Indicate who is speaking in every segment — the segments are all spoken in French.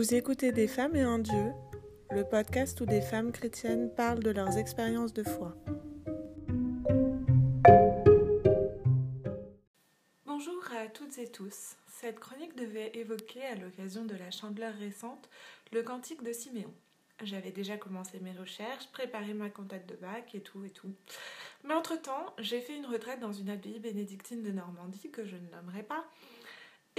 Speaker 1: Vous écoutez Des femmes et un Dieu, le podcast où des femmes chrétiennes parlent de leurs expériences de foi. Bonjour à toutes et tous. Cette chronique devait évoquer, à l'occasion de la chandeleur récente, le cantique de Siméon. J'avais déjà commencé mes recherches, préparé ma cantate de bac et tout et tout. Mais entre-temps, j'ai fait une retraite dans une abbaye bénédictine de Normandie que je ne nommerai pas.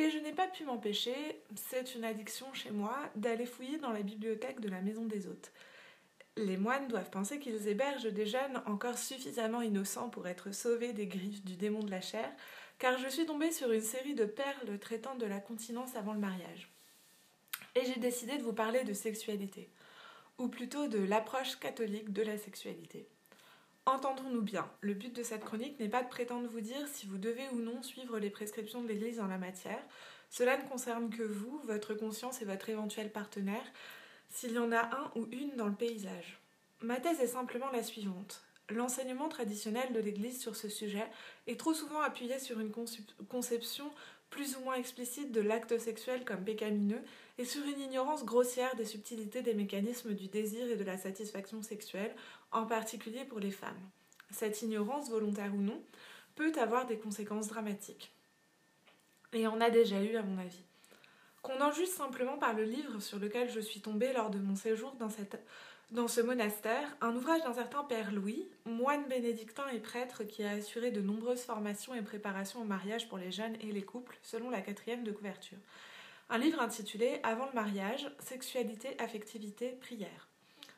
Speaker 1: Et je n'ai pas pu m'empêcher, c'est une addiction chez moi, d'aller fouiller dans la bibliothèque de la maison des hôtes. Les moines doivent penser qu'ils hébergent des jeunes encore suffisamment innocents pour être sauvés des griffes du démon de la chair, car je suis tombée sur une série de perles traitant de la continence avant le mariage. Et j'ai décidé de vous parler de sexualité ou plutôt de l'approche catholique de la sexualité. Entendons-nous bien, le but de cette chronique n'est pas de prétendre vous dire si vous devez ou non suivre les prescriptions de l'Église en la matière. Cela ne concerne que vous, votre conscience et votre éventuel partenaire, s'il y en a un ou une dans le paysage. Ma thèse est simplement la suivante. L'enseignement traditionnel de l'Église sur ce sujet est trop souvent appuyé sur une conception plus ou moins explicite de l'acte sexuel comme pécamineux et sur une ignorance grossière des subtilités des mécanismes du désir et de la satisfaction sexuelle, en particulier pour les femmes. Cette ignorance, volontaire ou non, peut avoir des conséquences dramatiques. Et en a déjà eu à mon avis. Qu'on en juge simplement par le livre sur lequel je suis tombée lors de mon séjour dans dans ce monastère un ouvrage d'un certain Père Louis, moine bénédictin et prêtre qui a assuré de nombreuses formations et préparations au mariage pour les jeunes et les couples, selon la quatrième de couverture. Un livre intitulé Avant le mariage, sexualité, affectivité, prière.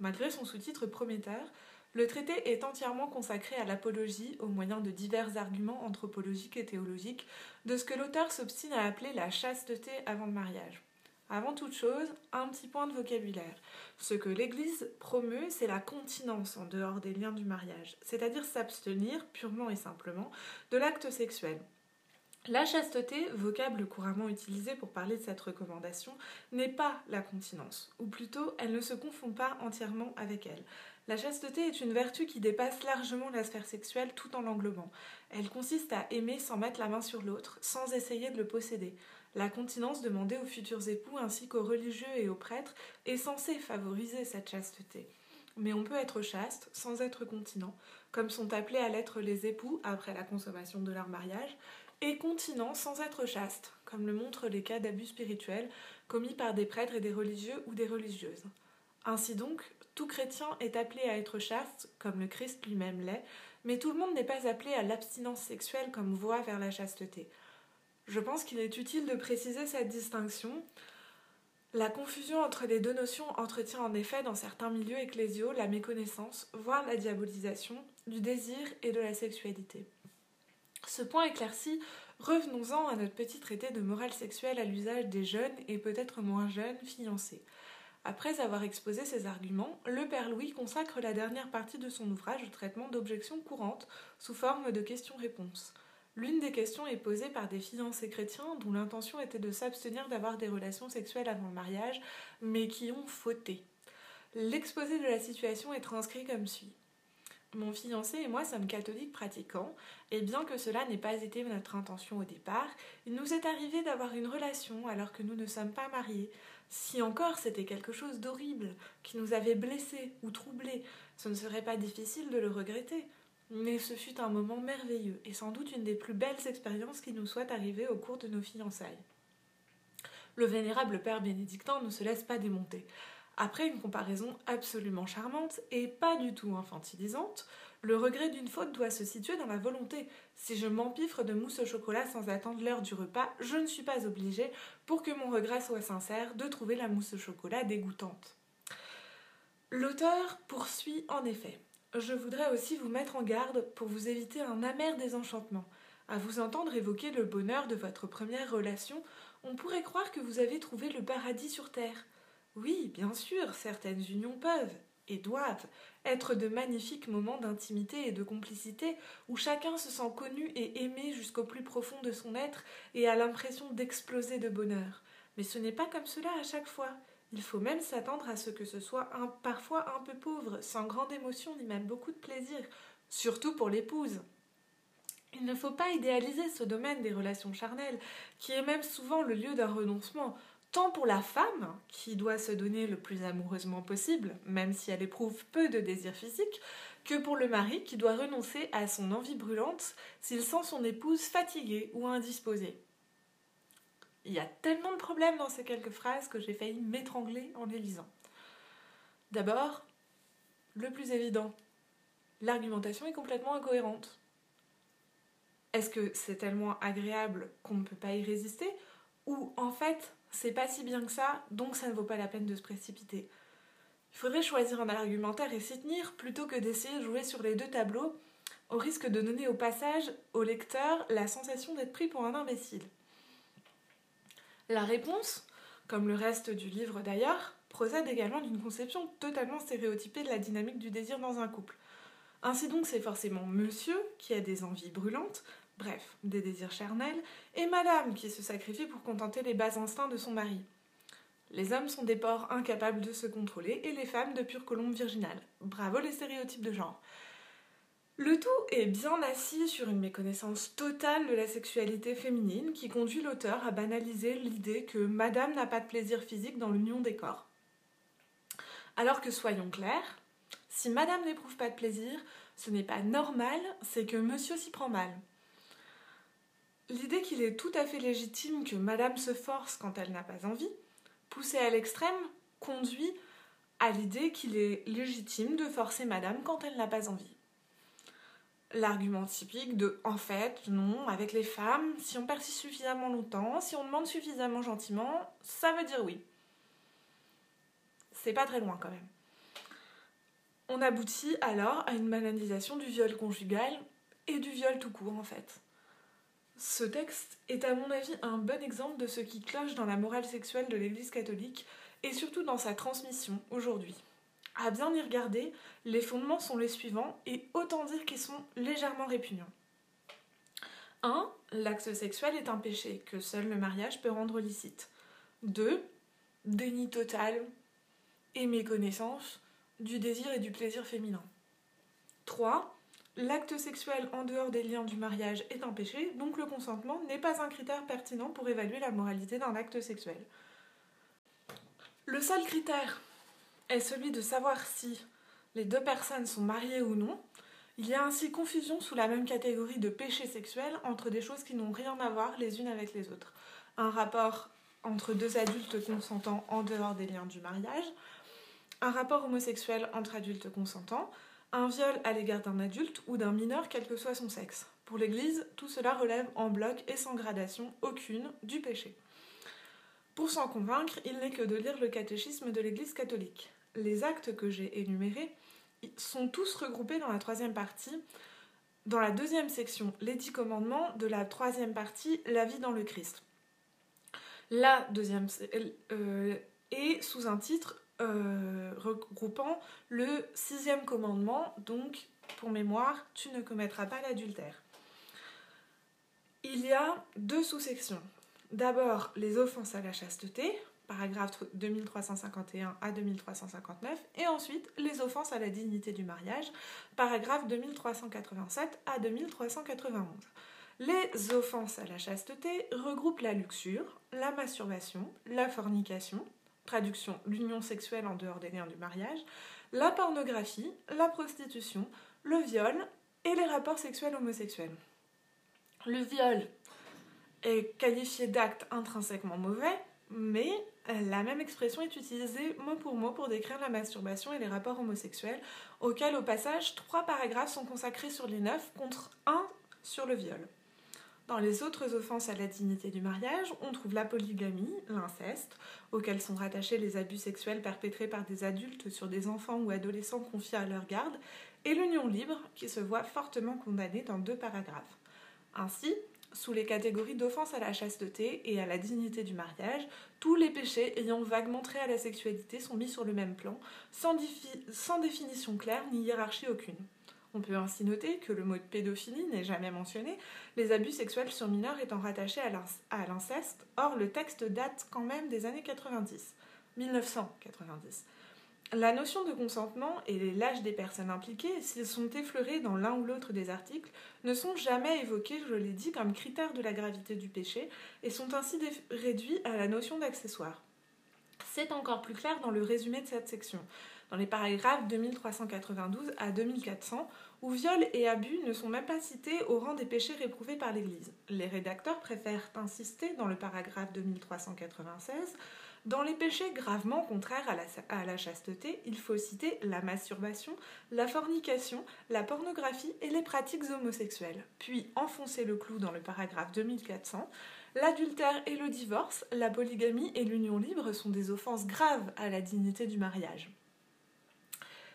Speaker 1: Malgré son sous-titre prometteur, le traité est entièrement consacré à l'apologie au moyen de divers arguments anthropologiques et théologiques de ce que l'auteur s'obstine à appeler la chasteté avant le mariage. Avant toute chose, un petit point de vocabulaire. Ce que l'Église promeut, c'est la continence en dehors des liens du mariage, c'est-à-dire s'abstenir, purement et simplement, de l'acte sexuel. La chasteté, vocable couramment utilisé pour parler de cette recommandation, n'est pas la continence, ou plutôt elle ne se confond pas entièrement avec elle. La chasteté est une vertu qui dépasse largement la sphère sexuelle tout en l'englobant. Elle consiste à aimer sans mettre la main sur l'autre, sans essayer de le posséder. La continence demandée aux futurs époux ainsi qu'aux religieux et aux prêtres est censée favoriser cette chasteté. Mais on peut être chaste sans être continent, comme sont appelés à l'être les époux après la consommation de leur mariage, et continent sans être chaste, comme le montrent les cas d'abus spirituels commis par des prêtres et des religieux ou des religieuses. Ainsi donc, tout chrétien est appelé à être chaste, comme le Christ lui-même l'est, mais tout le monde n'est pas appelé à l'abstinence sexuelle comme voie vers la chasteté. Je pense qu'il est utile de préciser cette distinction. La confusion entre les deux notions entretient en effet dans certains milieux ecclésiaux la méconnaissance, voire la diabolisation, du désir et de la sexualité. Ce point éclairci, revenons-en à notre petit traité de morale sexuelle à l'usage des jeunes et peut-être moins jeunes fiancés. Après avoir exposé ces arguments, le Père Louis consacre la dernière partie de son ouvrage au traitement d'objections courantes sous forme de questions-réponses. L'une des questions est posée par des fiancés chrétiens dont l'intention était de s'abstenir d'avoir des relations sexuelles avant le mariage, mais qui ont fauté. L'exposé de la situation est transcrit comme suit. Mon fiancé et moi sommes catholiques pratiquants, et bien que cela n'ait pas été notre intention au départ, il nous est arrivé d'avoir une relation alors que nous ne sommes pas mariés. Si encore c'était quelque chose d'horrible, qui nous avait blessés ou troublés, ce ne serait pas difficile de le regretter. Mais ce fut un moment merveilleux et sans doute une des plus belles expériences qui nous soit arrivée au cours de nos fiançailles. Le vénérable père bénédictin ne se laisse pas démonter. Après une comparaison absolument charmante et pas du tout infantilisante, le regret d'une faute doit se situer dans la volonté. Si je m'empiffre de mousse au chocolat sans attendre l'heure du repas, je ne suis pas obligée, pour que mon regret soit sincère, de trouver la mousse au chocolat dégoûtante. L'auteur poursuit en effet je voudrais aussi vous mettre en garde pour vous éviter un amer désenchantement. À vous entendre évoquer le bonheur de votre première relation, on pourrait croire que vous avez trouvé le paradis sur terre. Oui, bien sûr, certaines unions peuvent, et doivent, être de magnifiques moments d'intimité et de complicité où chacun se sent connu et aimé jusqu'au plus profond de son être et a l'impression d'exploser de bonheur. Mais ce n'est pas comme cela à chaque fois. Il faut même s'attendre à ce que ce soit parfois un peu pauvre, sans grande émotion ni même beaucoup de plaisir, surtout pour l'épouse. Il ne faut pas idéaliser ce domaine des relations charnelles, qui est même souvent le lieu d'un renoncement, tant pour la femme, qui doit se donner le plus amoureusement possible, même si elle éprouve peu de désir physique, que pour le mari, qui doit renoncer à son envie brûlante s'il sent son épouse fatiguée ou indisposée. Il y a tellement de problèmes dans ces quelques phrases que j'ai failli m'étrangler en les lisant. D'abord, le plus évident, l'argumentation est complètement incohérente. Est-ce que c'est tellement agréable qu'on ne peut pas y résister? Ou en fait, c'est pas si bien que ça, donc ça ne vaut pas la peine de se précipiter Il faudrait choisir un argumentaire et s'y tenir plutôt que d'essayer de jouer sur les deux tableaux, au risque de donner au passage au lecteur la sensation d'être pris pour un imbécile. La réponse, comme le reste du livre d'ailleurs, procède également d'une conception totalement stéréotypée de la dynamique du désir dans un couple. Ainsi donc, c'est forcément monsieur qui a des envies brûlantes, bref, des désirs charnels, et madame qui se sacrifie pour contenter les bas instincts de son mari. Les hommes sont des porcs incapables de se contrôler et les femmes de pures colombes virginales. Bravo les stéréotypes de genre. Le tout est bien assis sur une méconnaissance totale de la sexualité féminine qui conduit l'auteur à banaliser l'idée que madame n'a pas de plaisir physique dans l'union des corps. Alors que soyons clairs, si madame n'éprouve pas de plaisir, ce n'est pas normal, c'est que monsieur s'y prend mal. L'idée qu'il est tout à fait légitime que madame se force quand elle n'a pas envie, poussée à l'extrême, conduit à l'idée qu'il est légitime de forcer madame quand elle n'a pas envie l'argument typique de en fait, non, avec les femmes, si on persiste suffisamment longtemps, si on demande suffisamment gentiment, ça veut dire oui. C'est pas très loin quand même. On aboutit alors à une banalisation du viol conjugal et du viol tout court en fait. Ce texte est à mon avis un bon exemple de ce qui cloche dans la morale sexuelle de l'Église catholique et surtout dans sa transmission aujourd'hui. À bien y regarder, les fondements sont les suivants et autant dire qu'ils sont légèrement répugnants. 1. L'acte sexuel est un péché que seul le mariage peut rendre licite. 2. Déni total et méconnaissance du désir et du plaisir féminin. 3. L'acte sexuel en dehors des liens du mariage est un péché, donc le consentement n'est pas un critère pertinent pour évaluer la moralité d'un acte sexuel. Le seul critère est celui de savoir si les deux personnes sont mariées ou non. Il y a ainsi confusion sous la même catégorie de péché sexuel entre des choses qui n'ont rien à voir les unes avec les autres. Un rapport entre deux adultes consentants en dehors des liens du mariage, un rapport homosexuel entre adultes consentants, un viol à l'égard d'un adulte ou d'un mineur quel que soit son sexe. Pour l'Église, tout cela relève en bloc et sans gradation aucune du péché. Pour s'en convaincre, il n'est que de lire le catéchisme de l'Église catholique les actes que j'ai énumérés sont tous regroupés dans la troisième partie. Dans la deuxième section, les dix commandements, de la troisième partie, la vie dans le Christ. La deuxième euh, est sous un titre euh, regroupant le sixième commandement, donc pour mémoire, tu ne commettras pas l'adultère. Il y a deux sous-sections. D'abord, les offenses à la chasteté, paragraphe 2351 à 2359, et ensuite les offenses à la dignité du mariage, paragraphe 2387 à 2391. Les offenses à la chasteté regroupent la luxure, la masturbation, la fornication, traduction l'union sexuelle en dehors des liens du mariage, la pornographie, la prostitution, le viol et les rapports sexuels homosexuels. Le viol est qualifié d'acte intrinsèquement mauvais, mais la même expression est utilisée mot pour mot pour décrire la masturbation et les rapports homosexuels, auxquels au passage trois paragraphes sont consacrés sur les neuf contre un sur le viol. Dans les autres offenses à la dignité du mariage, on trouve la polygamie, l'inceste, auxquels sont rattachés les abus sexuels perpétrés par des adultes sur des enfants ou adolescents confiés à leur garde, et l'union libre, qui se voit fortement condamnée dans deux paragraphes. Ainsi, sous les catégories d'offense à la chasteté et à la dignité du mariage, tous les péchés ayant vaguement trait à la sexualité sont mis sur le même plan, sans, sans définition claire ni hiérarchie aucune. On peut ainsi noter que le mot de pédophilie n'est jamais mentionné, les abus sexuels sur mineurs étant rattachés à l'inceste, or le texte date quand même des années 90, 1990. La notion de consentement et l'âge des personnes impliquées, s'ils sont effleurés dans l'un ou l'autre des articles, ne sont jamais évoqués, je l'ai dit, comme critères de la gravité du péché et sont ainsi réduits à la notion d'accessoire. C'est encore plus clair dans le résumé de cette section, dans les paragraphes 2392 à 2400, où viol et abus ne sont même pas cités au rang des péchés réprouvés par l'Église. Les rédacteurs préfèrent insister dans le paragraphe 2396 dans les péchés gravement contraires à la, à la, chasteté, il faut citer la masturbation, la fornication, la pornographie et les pratiques homosexuelles. Puis enfoncer le clou dans le paragraphe 2400. L'adultère et le divorce, la polygamie et l'union libre sont des offenses graves à la dignité du mariage.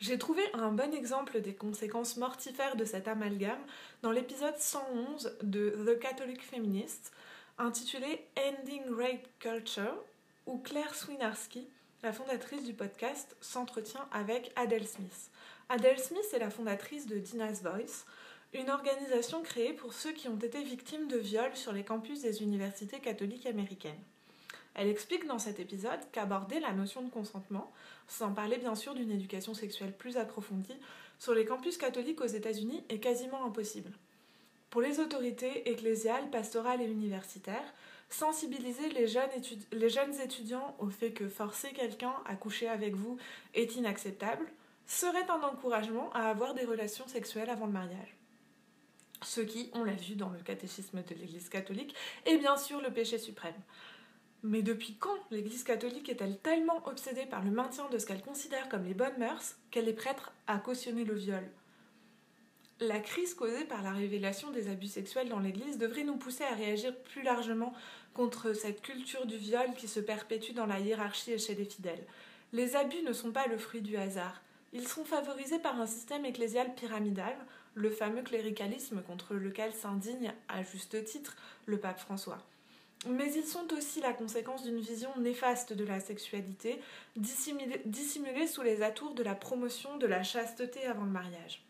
Speaker 1: J'ai trouvé un bon exemple des conséquences mortifères de cet amalgame dans l'épisode 111 de The Catholic Feminist, intitulé Ending Rape Culture, où Claire Swinarski, la fondatrice du podcast, s'entretient avec Adele Smith. Adele Smith est la fondatrice de Dina's Voice, une organisation créée pour ceux qui ont été victimes de viols sur les campus des universités catholiques américaines. Elle explique dans cet épisode qu'aborder la notion de consentement, sans parler bien sûr d'une éducation sexuelle plus approfondie, sur les campus catholiques aux États-Unis est quasiment impossible. Pour les autorités ecclésiales, pastorales et universitaires, sensibiliser les jeunes, étudiants au fait que forcer quelqu'un à coucher avec vous est inacceptable serait un encouragement à avoir des relations sexuelles avant le mariage. Ce qui, on l'a vu dans le catéchisme de l'Église catholique, est bien sûr le péché suprême. Mais depuis quand l'Église catholique est-elle tellement obsédée par le maintien de ce qu'elle considère comme les bonnes mœurs qu'elle est prête à cautionner le viol? La crise causée par la révélation des abus sexuels dans l'Église devrait nous pousser à réagir plus largement contre cette culture du viol qui se perpétue dans la hiérarchie et chez les fidèles. Les abus ne sont pas le fruit du hasard. Ils sont favorisés par un système ecclésial pyramidal, le fameux cléricalisme contre lequel s'indigne, à juste titre, le pape François. Mais ils sont aussi la conséquence d'une vision néfaste de la sexualité, dissimulée sous les atours de la promotion de la chasteté avant le mariage.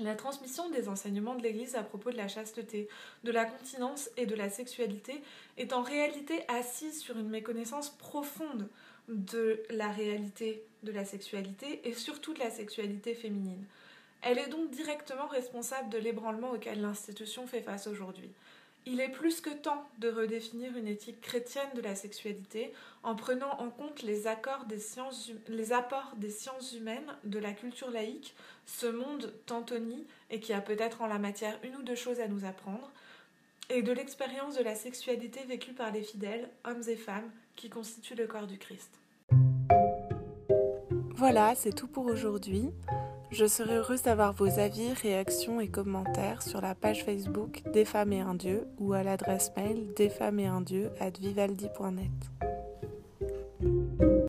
Speaker 1: La transmission des enseignements de l'Église à propos de la chasteté, de la continence et de la sexualité est en réalité assise sur une méconnaissance profonde de la réalité de la sexualité et surtout de la sexualité féminine. Elle est donc directement responsable de l'ébranlement auquel l'institution fait face aujourd'hui. Il est plus que temps de redéfinir une éthique chrétienne de la sexualité en prenant en compte les, les apports des sciences humaines, de la culture laïque, ce monde tantoni et qui a peut-être en la matière une ou deux choses à nous apprendre, et de l'expérience de la sexualité vécue par les fidèles, hommes et femmes, qui constituent le corps du Christ. Voilà, c'est tout pour aujourd'hui. Je serai heureuse d'avoir vos avis, réactions et commentaires sur la page Facebook Des femmes et un dieu ou à l'adresse mail desfemmesetundieu at vivaldi.net.